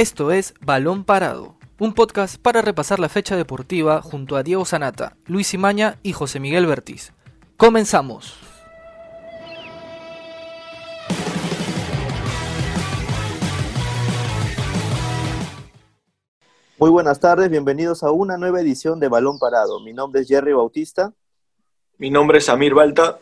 Esto es Balón Parado, un podcast para repasar la fecha deportiva junto a Diego Sanata, Luis Imaña y José Miguel Bertiz. Comenzamos. Muy buenas tardes, bienvenidos a una nueva edición de Balón Parado. Mi nombre es Jerry Bautista. Mi nombre es Amir Balta.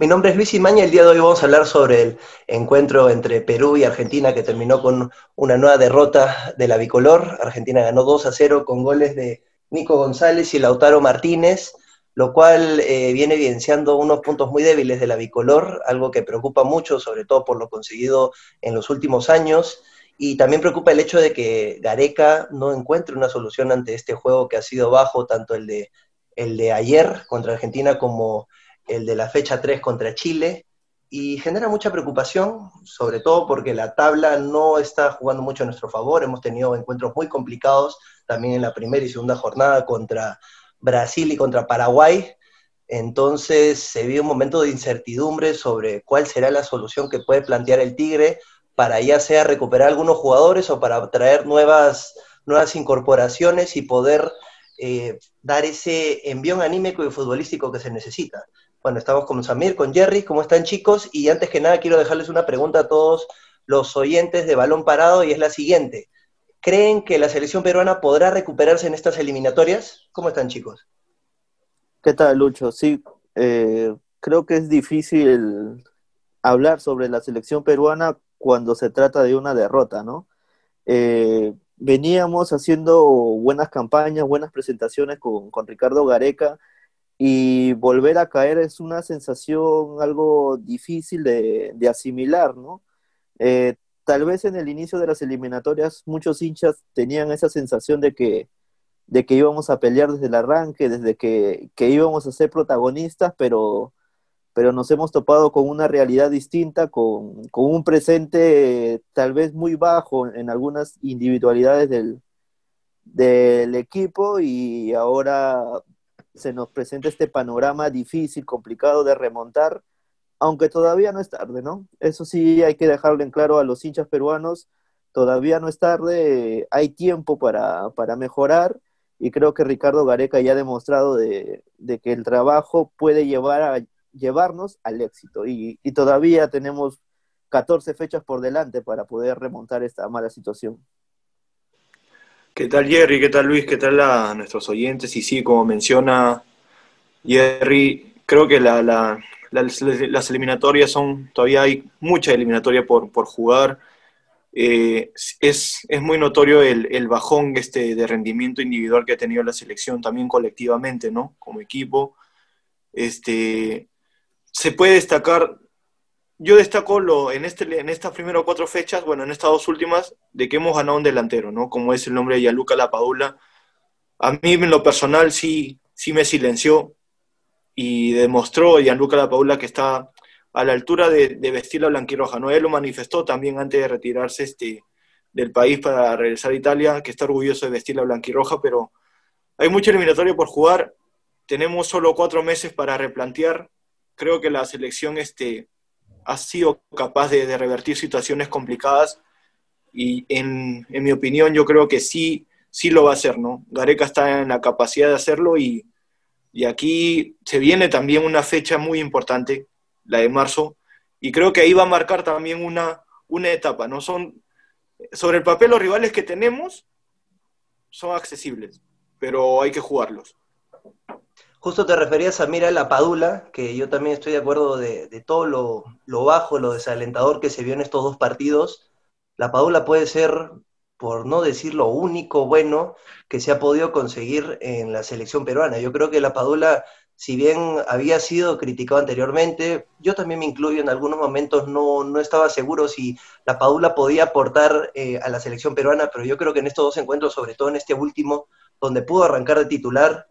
Mi nombre es Luis Imaña. El día de hoy vamos a hablar sobre el encuentro entre Perú y Argentina que terminó con una nueva derrota de la bicolor. Argentina ganó 2 a 0 con goles de Nico González y Lautaro Martínez, lo cual eh, viene evidenciando unos puntos muy débiles de la bicolor, algo que preocupa mucho, sobre todo por lo conseguido en los últimos años. Y también preocupa el hecho de que Gareca no encuentre una solución ante este juego que ha sido bajo, tanto el de, el de ayer contra Argentina como el de la fecha 3 contra Chile, y genera mucha preocupación, sobre todo porque la tabla no está jugando mucho a nuestro favor. Hemos tenido encuentros muy complicados también en la primera y segunda jornada contra Brasil y contra Paraguay. Entonces se vive un momento de incertidumbre sobre cuál será la solución que puede plantear el Tigre para ya sea recuperar algunos jugadores o para traer nuevas, nuevas incorporaciones y poder eh, dar ese envión anímico y futbolístico que se necesita. Bueno, estamos con Samir, con Jerry, ¿cómo están chicos? Y antes que nada quiero dejarles una pregunta a todos los oyentes de Balón Parado y es la siguiente. ¿Creen que la selección peruana podrá recuperarse en estas eliminatorias? ¿Cómo están chicos? ¿Qué tal, Lucho? Sí, eh, creo que es difícil hablar sobre la selección peruana cuando se trata de una derrota, ¿no? Eh, veníamos haciendo buenas campañas, buenas presentaciones con, con Ricardo Gareca, y volver a caer es una sensación algo difícil de, asimilar, ¿no? Eh, tal vez en el inicio de las eliminatorias muchos hinchas tenían esa sensación de que, de que íbamos a pelear desde el arranque, desde que, íbamos a ser protagonistas, pero, pero nos hemos topado con una realidad distinta, con, un presente tal vez muy bajo en algunas individualidades del, del equipo y ahora se nos presenta este panorama difícil, complicado de remontar, aunque todavía no es tarde, ¿no? Eso sí hay que dejarlo en claro a los hinchas peruanos, todavía no es tarde, hay tiempo para, mejorar y creo que Ricardo Gareca ya ha demostrado de, que el trabajo puede llevar a, llevarnos al éxito y, y todavía tenemos 14 fechas por delante para poder remontar esta mala situación. ¿Qué tal Jerry? ¿Qué tal Luis? ¿Qué tal a nuestros oyentes? Y sí, como menciona Jerry, creo que las eliminatorias son, todavía hay mucha eliminatoria por, jugar. Eh, es, muy notorio el, bajón este de rendimiento individual que ha tenido la selección, también colectivamente, ¿no? Como equipo. Este, se puede destacar yo destaco lo, en, este, en estas primeras cuatro fechas, bueno, en estas dos últimas, de que hemos ganado un delantero, ¿no? Como es el nombre de Yaluca Lapadula. A mí, en lo personal, sí, sí me silenció y demostró Gianluca Lapadula que está a la altura de, vestir la blanquirroja, ¿no? Él lo manifestó también antes de retirarse este, del país para regresar a Italia, que está orgulloso de vestir la blanquirroja, pero hay mucho eliminatorio por jugar. Tenemos solo cuatro meses para replantear. Creo que la selección este, ha sido capaz de, revertir situaciones complicadas y en, mi opinión yo creo que sí, sí lo va a hacer, ¿no? Gareca está en la capacidad de hacerlo y, aquí se viene también una fecha muy importante, la de marzo, y creo que ahí va a marcar también una, una etapa, ¿no? Son, sobre el papel los rivales que tenemos son accesibles, pero hay que jugarlos. Justo te referías a Mira la Padula, que yo también estoy de acuerdo de, todo lo, bajo, lo desalentador que se vio en estos dos partidos. La Padula puede ser, por no decir lo único bueno que se ha podido conseguir en la selección peruana. Yo creo que la Padula, si bien había sido criticado anteriormente, yo también me incluyo en algunos momentos, no, no estaba seguro si la Padula podía aportar eh, a la selección peruana, pero yo creo que en estos dos encuentros, sobre todo en este último, donde pudo arrancar de titular,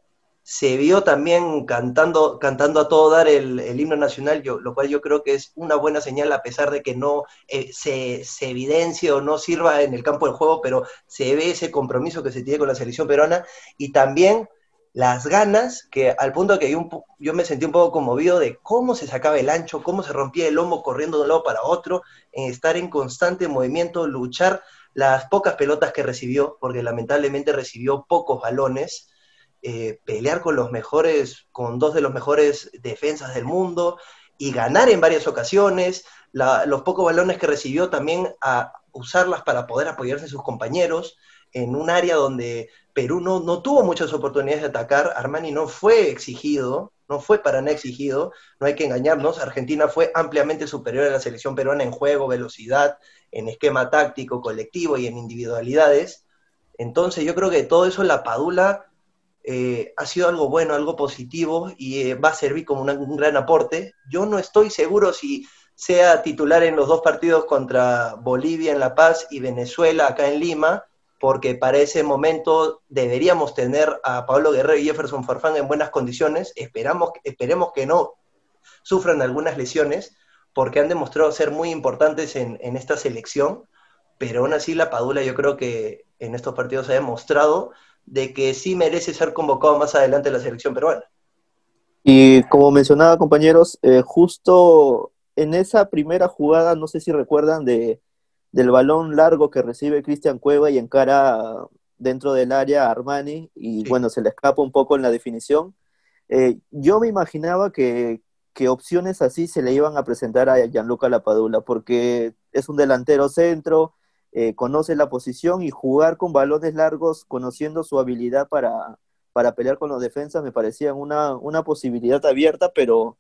se vio también cantando, cantando a todo dar el, himno nacional, lo cual yo creo que es una buena señal a pesar de que no eh, se, se, evidencie o no sirva en el campo del juego, pero se ve ese compromiso que se tiene con la selección peruana y también las ganas, que al punto que yo, yo me sentí un poco conmovido de cómo se sacaba el ancho, cómo se rompía el lomo corriendo de un lado para otro, en estar en constante movimiento, luchar las pocas pelotas que recibió, porque lamentablemente recibió pocos balones, eh, pelear con los mejores, con dos de los mejores defensas del mundo y ganar en varias ocasiones, los pocos balones que recibió también a usarlas para poder apoyarse a sus compañeros en un área donde Perú no, no tuvo muchas oportunidades de atacar, Armani no fue exigido, no fue para nada exigido, no hay que engañarnos, Argentina fue ampliamente superior a la selección peruana en juego, velocidad, en esquema táctico, colectivo y en individualidades. Entonces yo creo que todo eso la Padula eh, ha sido algo bueno, algo positivo y eh, va a servir como un gran aporte. Yo no estoy seguro si sea titular en los dos partidos contra Bolivia en La Paz y Venezuela acá en Lima, porque para ese momento deberíamos tener a Pablo Guerrero y Jefferson Farfán en buenas condiciones. Esperamos, esperemos que no sufran algunas lesiones, porque han demostrado ser muy importantes en, esta selección, pero aún así la Padula yo creo que en estos partidos ha demostrado de que sí merece ser convocado más adelante la selección peruana. Y como mencionaba compañeros, eh, justo en esa primera jugada, no sé si recuerdan de del balón largo que recibe Cristian Cueva y encara dentro del área Armani y bueno, se le escapa un poco en la definición. Eh, yo me imaginaba que, opciones así se le iban a presentar a Gianluca Lapadula porque es un delantero centro, eh, conoce la posición y jugar con balones largos, conociendo su habilidad para, para pelear con los defensas, me parecía una, una posibilidad abierta, pero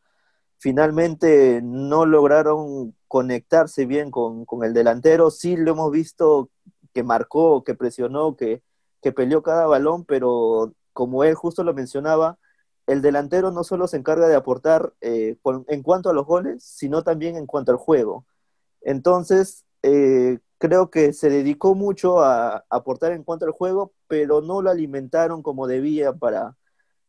finalmente no lograron conectarse bien con, el delantero. Sí lo hemos visto que marcó, que presionó, que, que peleó cada balón, pero como él justo lo mencionaba, el delantero no solo se encarga de aportar eh, en cuanto a los goles, sino también en cuanto al juego. Entonces, eh, creo que se dedicó mucho a, aportar en cuanto al juego, pero no lo alimentaron como debía para,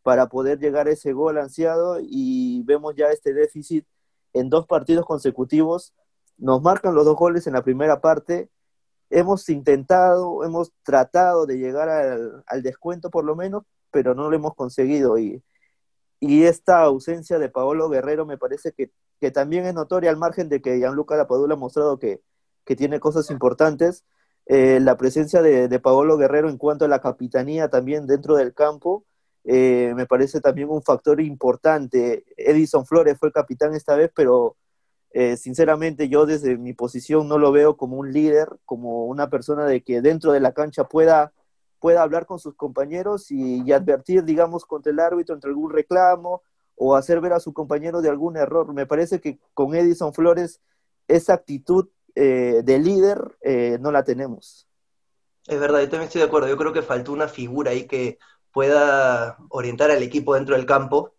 para poder llegar a ese gol ansiado y vemos ya este déficit en dos partidos consecutivos. Nos marcan los dos goles en la primera parte. Hemos intentado, hemos tratado de llegar al, descuento por lo menos, pero no lo hemos conseguido. Y, y esta ausencia de Paolo Guerrero me parece que, también es notoria al margen de que Gianluca Lapadula ha mostrado que, que tiene cosas importantes. Eh, la presencia de, de Paolo Guerrero en cuanto a la capitanía también dentro del campo eh, me parece también un factor importante. Edison Flores fue el capitán esta vez, pero eh, sinceramente yo desde mi posición no lo veo como un líder, como una persona de que dentro de la cancha pueda, pueda hablar con sus compañeros y, advertir, digamos, contra el árbitro, entre algún reclamo o hacer ver a su compañero de algún error. Me parece que con Edison Flores esa actitud eh, de líder no la tenemos. Es verdad, yo también estoy de acuerdo. Yo creo que faltó una figura ahí que pueda orientar al equipo dentro del campo,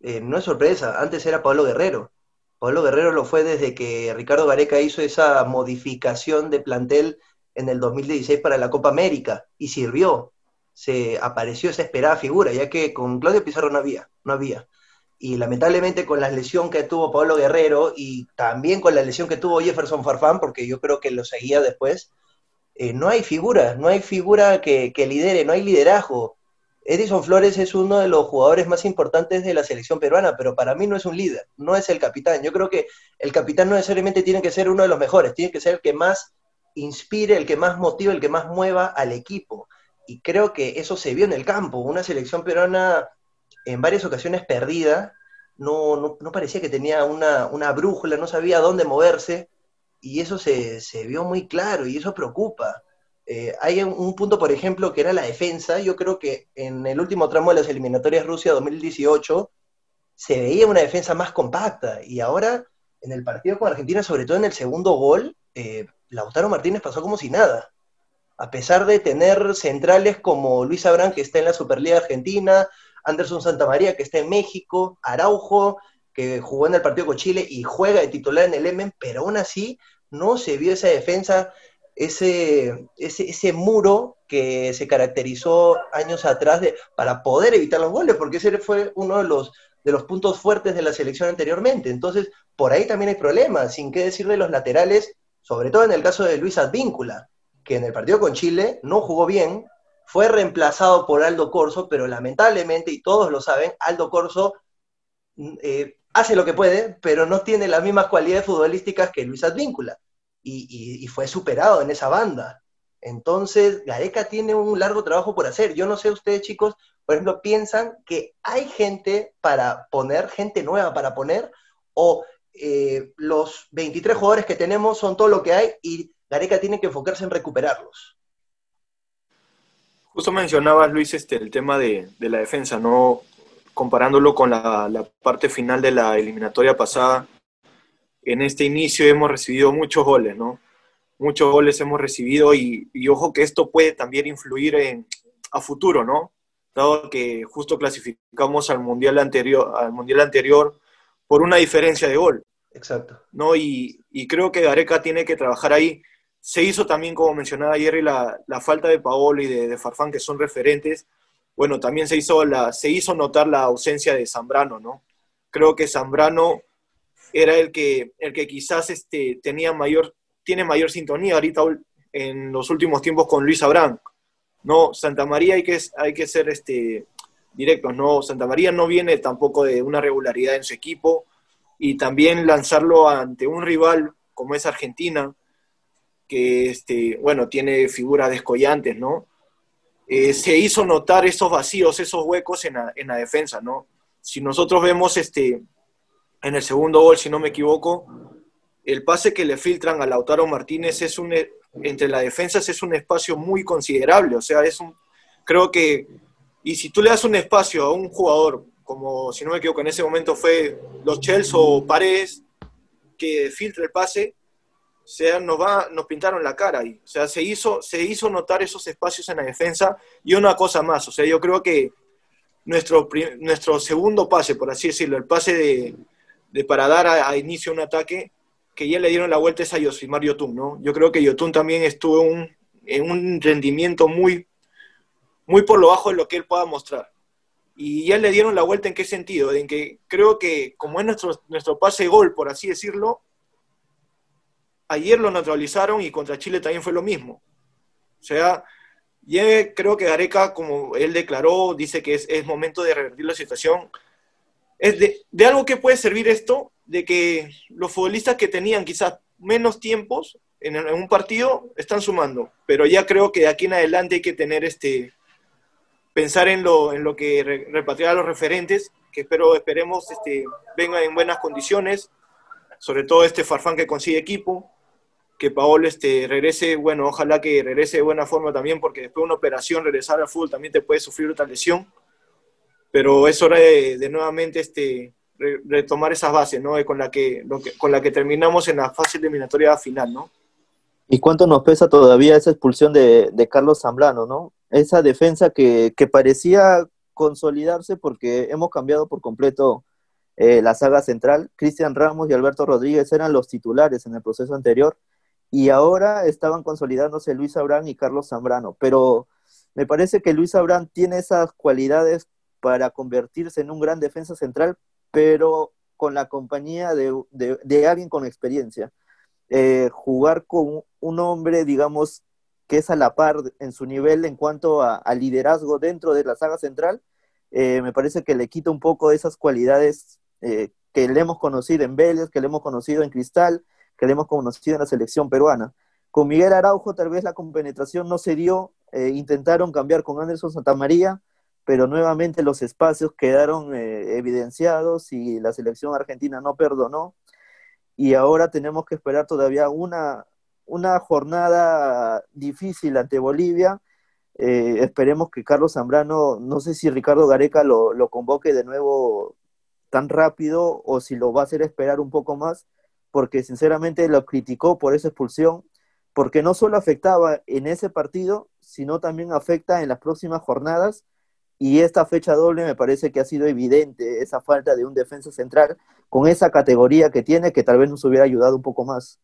eh, no es sorpresa, antes era Pablo Guerrero. Pablo Guerrero lo fue desde que Ricardo Gareca hizo esa modificación de plantel en el 2016 para la Copa América y sirvió. Se apareció esa esperada figura, ya que con Claudio Pizarro no había, no había. Y lamentablemente con la lesión que tuvo Pablo Guerrero y también con la lesión que tuvo Jefferson Farfán, porque yo creo que lo seguía después, eh, no hay figura, no hay figura que, que lidere, no hay liderazgo. Edison Flores es uno de los jugadores más importantes de la selección peruana, pero para mí no es un líder, no es el capitán. Yo creo que el capitán no necesariamente tiene que ser uno de los mejores, tiene que ser el que más inspire, el que más motive, el que más mueva al equipo. Y creo que eso se vio en el campo. Una selección peruana en varias ocasiones perdida, no, no, parecía que tenía una, una, brújula, no sabía dónde moverse, y eso se, se vio muy claro y eso preocupa. Eh, hay un punto, por ejemplo, que era la defensa. Yo creo que en el último tramo de las eliminatorias Rusia 2018 se veía una defensa más compacta y ahora en el partido con Argentina, sobre todo en el segundo gol, eh, Lautaro Martínez pasó como si nada. A pesar de tener centrales como Luis Abrán, que está en la Superliga Argentina, Anderson Santamaría, que está en México, Araujo, que jugó en el partido con Chile y juega de titular en el Emen, pero aún así no se vio esa defensa ese, ese, muro que se caracterizó años atrás de, para poder evitar los goles, porque ese fue uno de los, de los puntos fuertes de la selección anteriormente. Entonces, por ahí también hay problemas, sin qué decir de los laterales, sobre todo en el caso de Luis Advíncula, que en el partido con Chile no jugó bien, fue reemplazado por Aldo Corso, pero lamentablemente, y todos lo saben, Aldo Corso mm, eh, hace lo que puede, pero no tiene las mismas cualidades futbolísticas que Luis Advíncula. y, fue superado en esa banda. Entonces, Gareca tiene un largo trabajo por hacer. Yo no sé ustedes, chicos, por ejemplo, piensan que hay gente para poner, gente nueva para poner, o eh, los 23 jugadores que tenemos son todo lo que hay y Gareca tiene que enfocarse en recuperarlos. Justo mencionabas, Luis, este, el tema de, la defensa, ¿no? Comparándolo con la, parte final de la eliminatoria pasada, en este inicio hemos recibido muchos goles, ¿no? Muchos goles hemos recibido y, ojo que esto puede también influir en, a futuro, ¿no? Dado que justo clasificamos al mundial anterior, al mundial anterior por una diferencia de gol. Exacto. ¿no? Y, y creo que Gareca tiene que trabajar ahí se hizo también, como mencionaba Jerry, la, la falta de Paolo y de, Farfán, que son referentes. Bueno, también se hizo, la, se hizo notar la ausencia de Zambrano, ¿no? Creo que Zambrano era el que, el que quizás este, tenía mayor, tiene mayor sintonía ahorita en los últimos tiempos con Luis Abrán. No, Santa María hay que, hay que ser este, directos, ¿no? Santa María no viene tampoco de una regularidad en su equipo y también lanzarlo ante un rival como es Argentina, que, este, bueno, tiene figuras descollantes, ¿no? Eh, se hizo notar esos vacíos, esos huecos en la, defensa, ¿no? Si nosotros vemos este, en el segundo gol, si no me equivoco, el pase que le filtran a Lautaro Martínez es un, entre las defensas es un espacio muy considerable, o sea, es un, creo que, y si tú le das un espacio a un jugador, como si no me equivoco, en ese momento fue los Chelsea o Paredes, que filtra el pase, o sea, nos, va, nos pintaron la cara ahí. O sea, se hizo, se hizo notar esos espacios en la defensa y una cosa más. O sea, yo creo que nuestro, nuestro segundo pase, por así decirlo, el pase de, para dar a, inicio un ataque, que ya le dieron la vuelta es a Yosimar Yotun, ¿no? Yo creo que Yotun también estuvo en un rendimiento muy, muy por lo bajo de lo que él pueda mostrar. Y ya le dieron la vuelta en qué sentido, en que creo que como es nuestro, nuestro pase gol, por así decirlo, ayer lo neutralizaron y contra Chile también fue lo mismo. O sea, yo creo que Gareca, como él declaró, dice que es, momento de revertir la situación. Es de, algo que puede servir esto, de que los futbolistas que tenían quizás menos tiempos en, un partido están sumando, pero ya creo que de aquí en adelante hay que tener este pensar en lo, en lo que repatriar a los referentes, que espero, esperemos este, vengan en buenas condiciones, sobre todo este Farfán que consigue equipo, que Paolo este, regrese, bueno, ojalá que regrese de buena forma también, porque después de una operación, regresar al fútbol también te puede sufrir otra lesión, pero es hora de, nuevamente este, retomar esas bases, ¿no? Con la que, con la que terminamos en la fase eliminatoria final, ¿no? ¿Y cuánto nos pesa todavía esa expulsión de, Carlos Zambrano, ¿no? Esa defensa que, parecía consolidarse porque hemos cambiado por completo eh, la saga central. Cristian Ramos y Alberto Rodríguez eran los titulares en el proceso anterior y ahora estaban consolidándose Luis Abrán y Carlos Zambrano, pero me parece que Luis Abrán tiene esas cualidades para convertirse en un gran defensa central, pero con la compañía de, alguien con experiencia. Eh, jugar con un hombre, digamos, que es a la par en su nivel en cuanto a, liderazgo dentro de la saga central, eh, me parece que le quita un poco esas cualidades eh, que le hemos conocido en Vélez, que le hemos conocido en Cristal, que le hemos conocido la selección peruana. Con Miguel Araujo tal vez la compenetración no se dio, eh, intentaron cambiar con Anderson Santamaría, pero nuevamente los espacios quedaron eh, evidenciados y la selección argentina no perdonó. Y ahora tenemos que esperar todavía una, una jornada difícil ante Bolivia. Eh, esperemos que Carlos Zambrano, no sé si Ricardo Gareca lo, lo convoque de nuevo tan rápido o si lo va a hacer esperar un poco más porque sinceramente lo criticó por esa expulsión, porque no solo afectaba en ese partido, sino también afecta en las próximas jornadas. Y esta fecha doble me parece que ha sido evidente esa falta de un defensa central con esa categoría que tiene, que tal vez nos hubiera ayudado un poco más.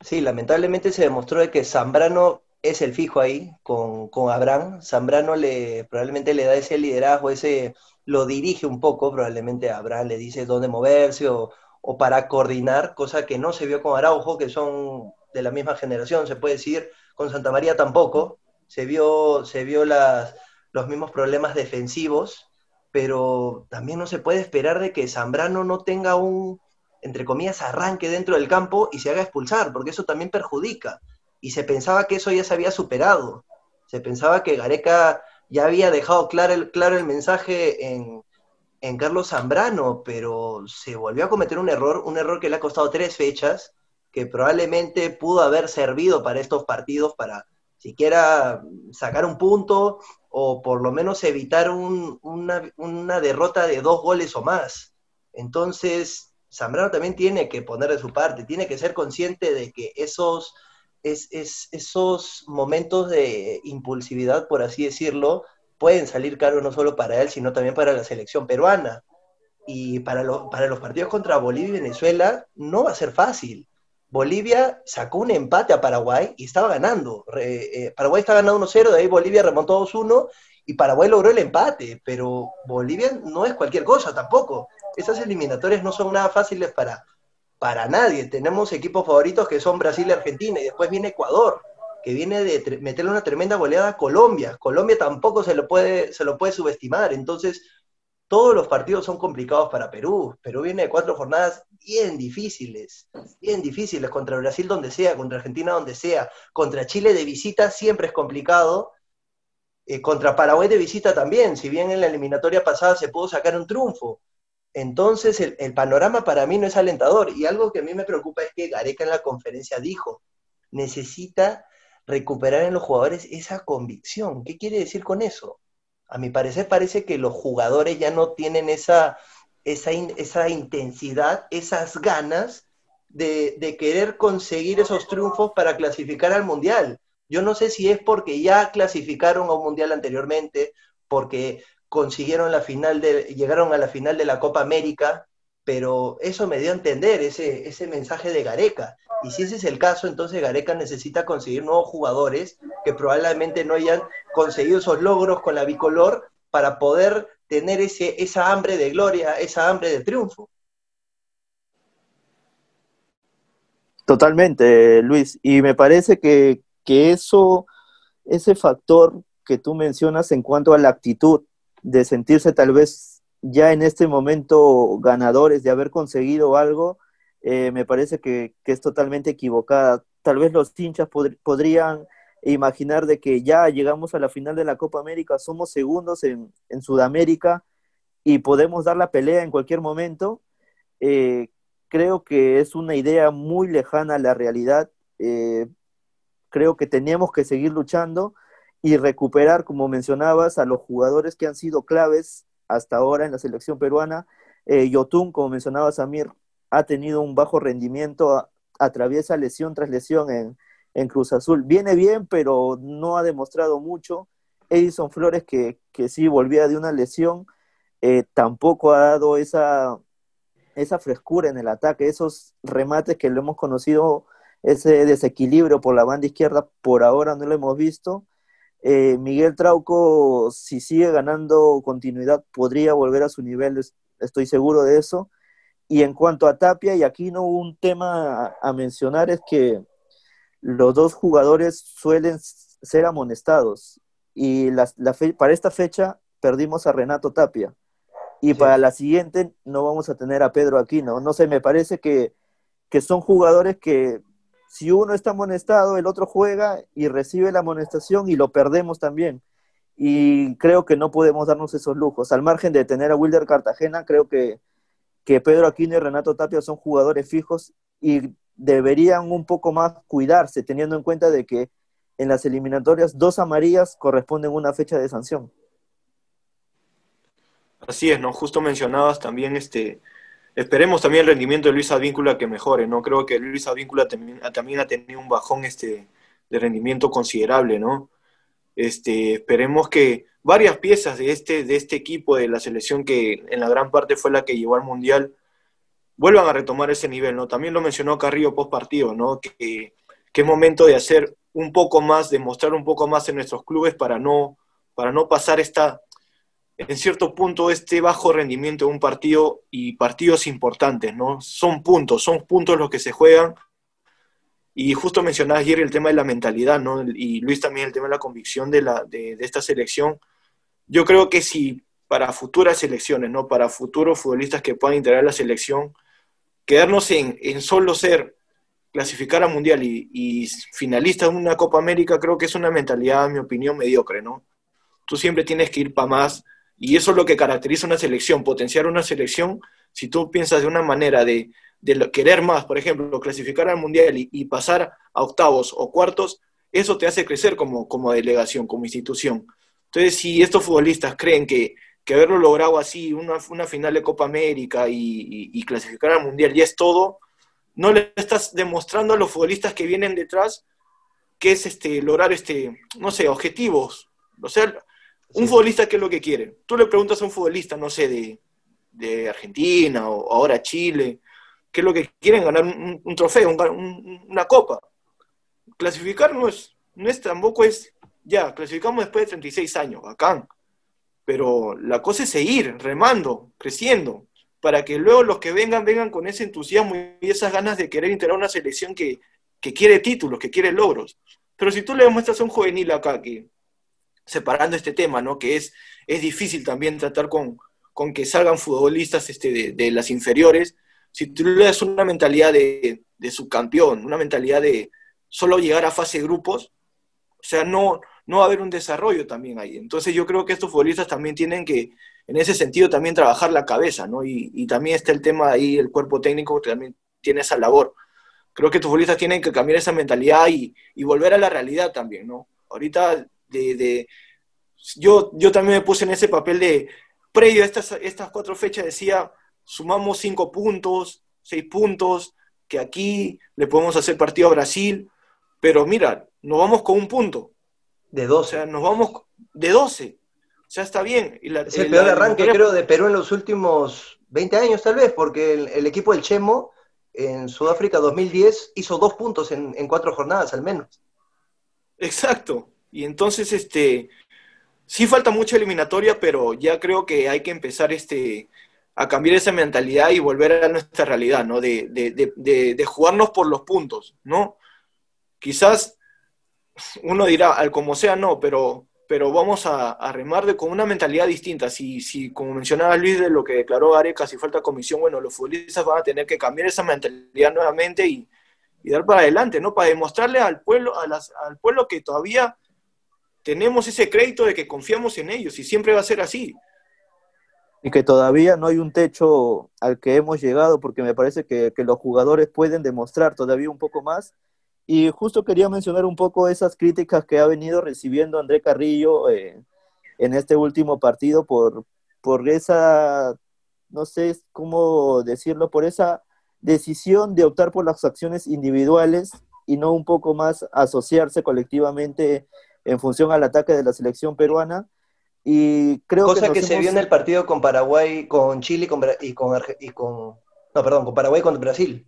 Sí, lamentablemente se demostró que Zambrano es el fijo ahí con, con Abraham. Zambrano le, probablemente le da ese liderazgo, ese lo dirige un poco, probablemente Abraham le dice dónde moverse o, o para coordinar, cosa que no se vio con Araujo, que son de la misma generación, se puede decir, con Santa María tampoco, se vio, se vio las, los mismos problemas defensivos, pero también no se puede esperar de que Zambrano no tenga un, entre comillas, arranque dentro del campo y se haga expulsar, porque eso también perjudica. Y se pensaba que eso ya se había superado. Se pensaba que Gareca ya había dejado claro el, claro el mensaje en, en Carlos Zambrano, pero se volvió a cometer un error, un error que le ha costado tres fechas, que probablemente pudo haber servido para estos partidos para siquiera sacar un punto o por lo menos evitar una, derrota de dos goles o más. Entonces, Zambrano también tiene que poner de su parte, tiene que ser consciente de que esos, esos momentos de impulsividad, por así decirlo, pueden salir caros no solo para él, sino también para la selección peruana. Y para, para los partidos contra Bolivia y Venezuela no va a ser fácil. Bolivia sacó un empate a Paraguay y estaba ganando. Eh, Paraguay estaba ganando 1-0, de ahí Bolivia remontó 2-1 y Paraguay logró el empate, pero Bolivia no es cualquier cosa tampoco. Esas eliminatorias no son nada fáciles para, para nadie. Tenemos equipos favoritos que son Brasil y Argentina y después viene Ecuador, que viene de meterle una tremenda goleada a Colombia. Colombia tampoco se lo puede, se lo puede subestimar. Entonces, todos los partidos son complicados para Perú. Perú viene de cuatro jornadas bien difíciles, bien difíciles contra Brasil donde sea, contra Argentina donde sea, contra Chile de visita siempre es complicado, eh, contra Paraguay de visita también, si bien en la eliminatoria pasada se pudo sacar un triunfo. Entonces el, el panorama para mí no es alentador y algo que a mí me preocupa es que Gareca en la conferencia dijo, necesita recuperar en los jugadores esa convicción. ¿Qué quiere decir con eso? a mi parecer parece que los jugadores ya no tienen esa, esa, esa intensidad, esas ganas de, querer conseguir esos triunfos para clasificar al Mundial. Yo no sé si es porque ya clasificaron a un Mundial anteriormente, porque consiguieron la final de, llegaron a la final de la Copa América, pero eso me dio a entender ese, ese mensaje de Gareca. Y si ese es el caso, entonces Gareca necesita conseguir nuevos jugadores que probablemente no hayan conseguido esos logros con la bicolor para poder tener ese, esa hambre de gloria, esa hambre de triunfo. Totalmente, Luis. Y me parece que, que eso, ese factor que tú mencionas en cuanto a la actitud de sentirse tal vez ya en este momento ganadores, de haber conseguido algo, eh, me parece que, es totalmente equivocada. Tal vez los hinchas podrían imaginar de que ya llegamos a la final de la Copa América, somos segundos en, Sudamérica y podemos dar la pelea en cualquier momento. Eh, creo que es una idea muy lejana a la realidad. Eh, creo que teníamos que seguir luchando y recuperar, como mencionabas, a los jugadores que han sido claves hasta ahora en la selección peruana. Yotun, como mencionaba Samir, ha tenido un bajo rendimiento, atraviesa lesión tras lesión en, Cruz Azul. Viene bien, pero no ha demostrado mucho. Edison Flores, que, sí volvía de una lesión, eh, tampoco ha dado esa, esa frescura en el ataque, esos remates que lo hemos conocido, ese desequilibrio por la banda izquierda, por ahora no lo hemos visto. Eh, Miguel Trauco, si sigue ganando continuidad, podría volver a su nivel, estoy seguro de eso. Y en cuanto a Tapia, y aquí no un tema a, mencionar, es que los dos jugadores suelen ser amonestados. Y la, para esta fecha perdimos a Renato Tapia. Y para la siguiente no vamos a tener a Pedro Aquino. No sé, me parece que, que son jugadores que si uno está amonestado, el otro juega y recibe la amonestación y lo perdemos también. Y creo que no podemos darnos esos lujos. Al margen de tener a Wilder Cartagena, creo que que Pedro Aquino y Renato Tapia son jugadores fijos y deberían un poco más cuidarse, teniendo en cuenta de que en las eliminatorias dos amarillas corresponden a una fecha de sanción. Así es, ¿no? Justo mencionabas también este. Esperemos también el rendimiento de Luis Advíncula que mejore, ¿no? Creo que Luis Advíncula también, también ha tenido un bajón este, de rendimiento considerable, ¿no? Este, esperemos que varias piezas de este, de este equipo de la selección que en la gran parte fue la que llevó al Mundial, vuelvan a retomar ese nivel, ¿no? También lo mencionó Carrillo post partido, ¿no? Que, es momento de hacer un poco más, de mostrar un poco más en nuestros clubes para no, para no pasar esta, en cierto punto, este bajo rendimiento de un partido y partidos importantes, ¿no? Son puntos, son puntos los que se juegan. Y justo mencionaba ayer el tema de la mentalidad, ¿no? Y Luis también el tema de la convicción de, la, de, de esta selección yo creo que si para futuras selecciones, ¿no? Para futuros futbolistas que puedan integrar la selección, quedarnos en, en solo ser clasificar a Mundial y, y, finalista en una Copa América, creo que es una mentalidad, en mi opinión, mediocre, ¿no? Tú siempre tienes que ir para más, y eso es lo que caracteriza una selección, potenciar una selección, si tú piensas de una manera de, de querer más, por ejemplo, clasificar al Mundial y, pasar a octavos o cuartos, eso te hace crecer como, como delegación, como institución. Entonces, si estos futbolistas creen que, haberlo logrado así, una, una final de Copa América y clasificar al Mundial ya es todo, no le estás demostrando a los futbolistas que vienen detrás que es este, lograr, este, no sé, objetivos. O sea, un sí. futbolista, ¿qué es lo que quiere? Tú le preguntas a un futbolista, no sé, de, de Argentina o ahora Chile, ¿qué es lo que quieren? Ganar un, un trofeo, un, un, una copa. Clasificar no es, no es tampoco es, ya, clasificamos después de 36 años, bacán. Pero la cosa es seguir remando, creciendo para que luego los que vengan vengan con ese entusiasmo y esas ganas de querer integrar una selección que, que quiere títulos, que quiere logros. Pero si tú le demuestras a un juvenil acá que, separando este tema, ¿no? que es, es difícil también tratar con, con que salgan futbolistas este, de, las inferiores, si tú le das una mentalidad de, de subcampeón, una mentalidad de solo llegar a fase de grupos, o sea, no, no va a haber un desarrollo también ahí. Entonces yo creo que estos futbolistas también tienen que, en ese sentido, también trabajar la cabeza, ¿no? Y, y también está el tema ahí, el cuerpo técnico que también tiene esa labor. Creo que estos futbolistas tienen que cambiar esa mentalidad y, y volver a la realidad también, ¿no? Ahorita, de, de, yo, yo también me puse en ese papel de, previo a estas, estas cuatro fechas, decía, sumamos cinco puntos, seis puntos, que aquí le podemos hacer partido a Brasil, pero mira, nos vamos con un punto. De 12. O sea, nos vamos de 12. O sea, está bien. Y la, es el peor arranque, la... creo, de Perú en los últimos 20 años, tal vez, porque el, el equipo del Chemo en Sudáfrica 2010 hizo dos puntos en, en, cuatro jornadas al menos. Exacto. Y entonces, este, sí falta mucha eliminatoria, pero ya creo que hay que empezar este, a cambiar esa mentalidad y volver a nuestra realidad, ¿no? De, de, de, de jugarnos por los puntos, ¿no? Quizás uno dirá, al como sea, no, pero, pero vamos a, a remar de, con una mentalidad distinta. Si, si, como mencionaba Luis, de lo que declaró Areca, si falta comisión, bueno, los futbolistas van a tener que cambiar esa mentalidad nuevamente y, y dar para adelante, ¿no? Para demostrarle al pueblo, a las, al pueblo que todavía tenemos ese crédito de que confiamos en ellos y siempre va a ser así. Y que todavía no hay un techo al que hemos llegado, porque me parece que, que los jugadores pueden demostrar todavía un poco más y justo quería mencionar un poco esas críticas que ha venido recibiendo André Carrillo eh, en este último partido por, por esa, no sé cómo decirlo, por esa decisión de optar por las acciones individuales y no un poco más asociarse colectivamente en función al ataque de la selección peruana. Y creo Cosa que, que se hemos... vio en el partido con Paraguay, con Chile y con, y con, y con no, perdón, con Paraguay contra Brasil.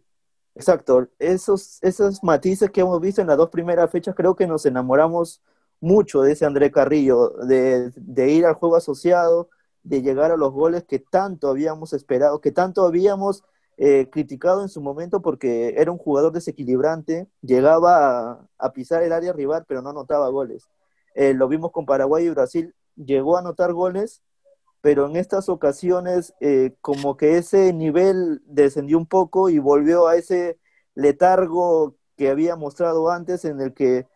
Exacto, esos, esos matices que hemos visto en las dos primeras fechas, creo que nos enamoramos mucho de ese André Carrillo, de, de, ir al juego asociado, de llegar a los goles que tanto habíamos esperado, que tanto habíamos eh, criticado en su momento porque era un jugador desequilibrante, llegaba a, a pisar el área rival, pero no anotaba goles. Eh, lo vimos con Paraguay y Brasil, llegó a anotar goles, pero en estas ocasiones eh, como que ese nivel descendió un poco y volvió a ese letargo que había mostrado antes en el que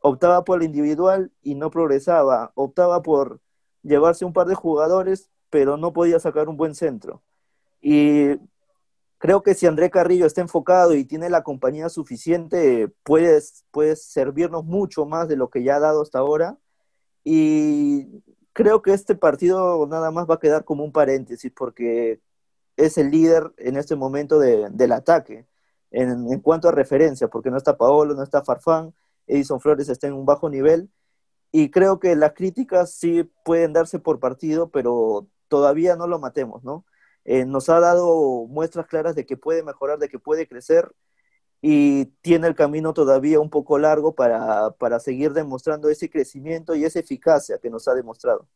optaba por el individual y no progresaba, optaba por llevarse un par de jugadores, pero no podía sacar un buen centro. Y creo que si André Carrillo está enfocado y tiene la compañía suficiente, puede, puede servirnos mucho más de lo que ya ha dado hasta ahora. Y creo que este partido nada más va a quedar como un paréntesis porque es el líder en este momento de, del ataque en, en, cuanto a referencia, porque no está Paolo, no está Farfán, Edison Flores está en un bajo nivel y creo que las críticas sí pueden darse por partido, pero todavía no lo matemos, ¿no? Eh, nos ha dado muestras claras de que puede mejorar, de que puede crecer y tiene el camino todavía un poco largo para, para, seguir demostrando ese crecimiento y esa eficacia que nos ha demostrado.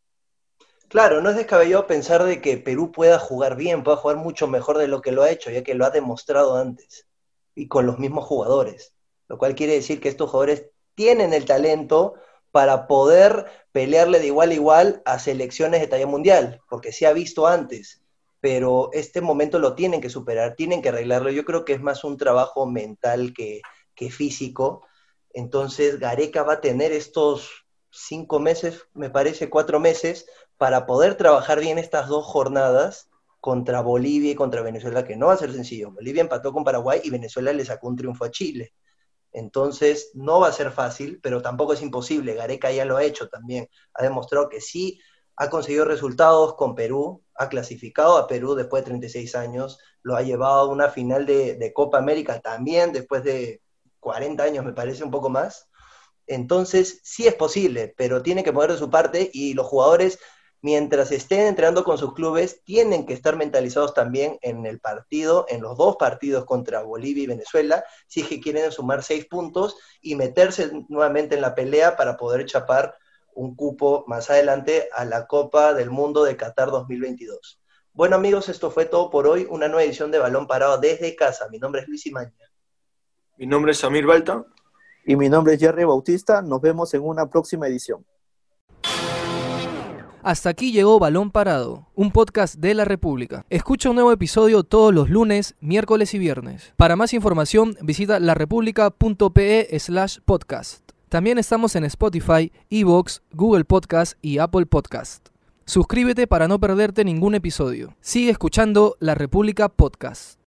Claro, no es descabellado pensar de que Perú pueda jugar bien, pueda jugar mucho mejor de lo que lo ha hecho, ya que lo ha demostrado antes y con los mismos jugadores, lo cual quiere decir que estos jugadores tienen el talento para poder pelearle de igual a igual a selecciones de talla mundial, porque se ha visto antes. Pero este momento lo tienen que superar, tienen que arreglarlo. Yo creo que es más un trabajo mental que, físico. Entonces, Gareca va a tener estos cinco meses, me parece cuatro meses, para poder trabajar bien estas dos jornadas contra Bolivia y contra Venezuela, que no va a ser sencillo. Bolivia empató con Paraguay y Venezuela le sacó un triunfo a Chile. Entonces, no va a ser fácil, pero tampoco es imposible. Gareca ya lo ha hecho también. Ha demostrado que sí ha conseguido resultados con Perú, ha clasificado a Perú después de 36 años, lo ha llevado a una final de, Copa América también después de 40 años, me parece un poco más. Entonces, sí es posible, pero tiene que poner de su parte y los jugadores, mientras estén entrenando con sus clubes, tienen que estar mentalizados también en el partido, en los dos partidos contra Bolivia y Venezuela, si es que quieren sumar seis puntos y meterse nuevamente en la pelea para poder chapar un cupo más adelante a la Copa del Mundo de Qatar 2022. Bueno amigos, esto fue todo por hoy, una nueva edición de Balón Parado desde casa. Mi nombre es Luis Imaña. Mi nombre es Samir Balta. Y mi nombre es Jerry Bautista. Nos vemos en una próxima edición. Hasta aquí llegó Balón Parado, un podcast de la República. Escucha un nuevo episodio todos los lunes, miércoles y viernes. Para más información visita larepublica.pe slash podcast. También estamos en Spotify, Evox, Google Podcast y Apple Podcast. Suscríbete para no perderte ningún episodio. Sigue escuchando La República Podcast.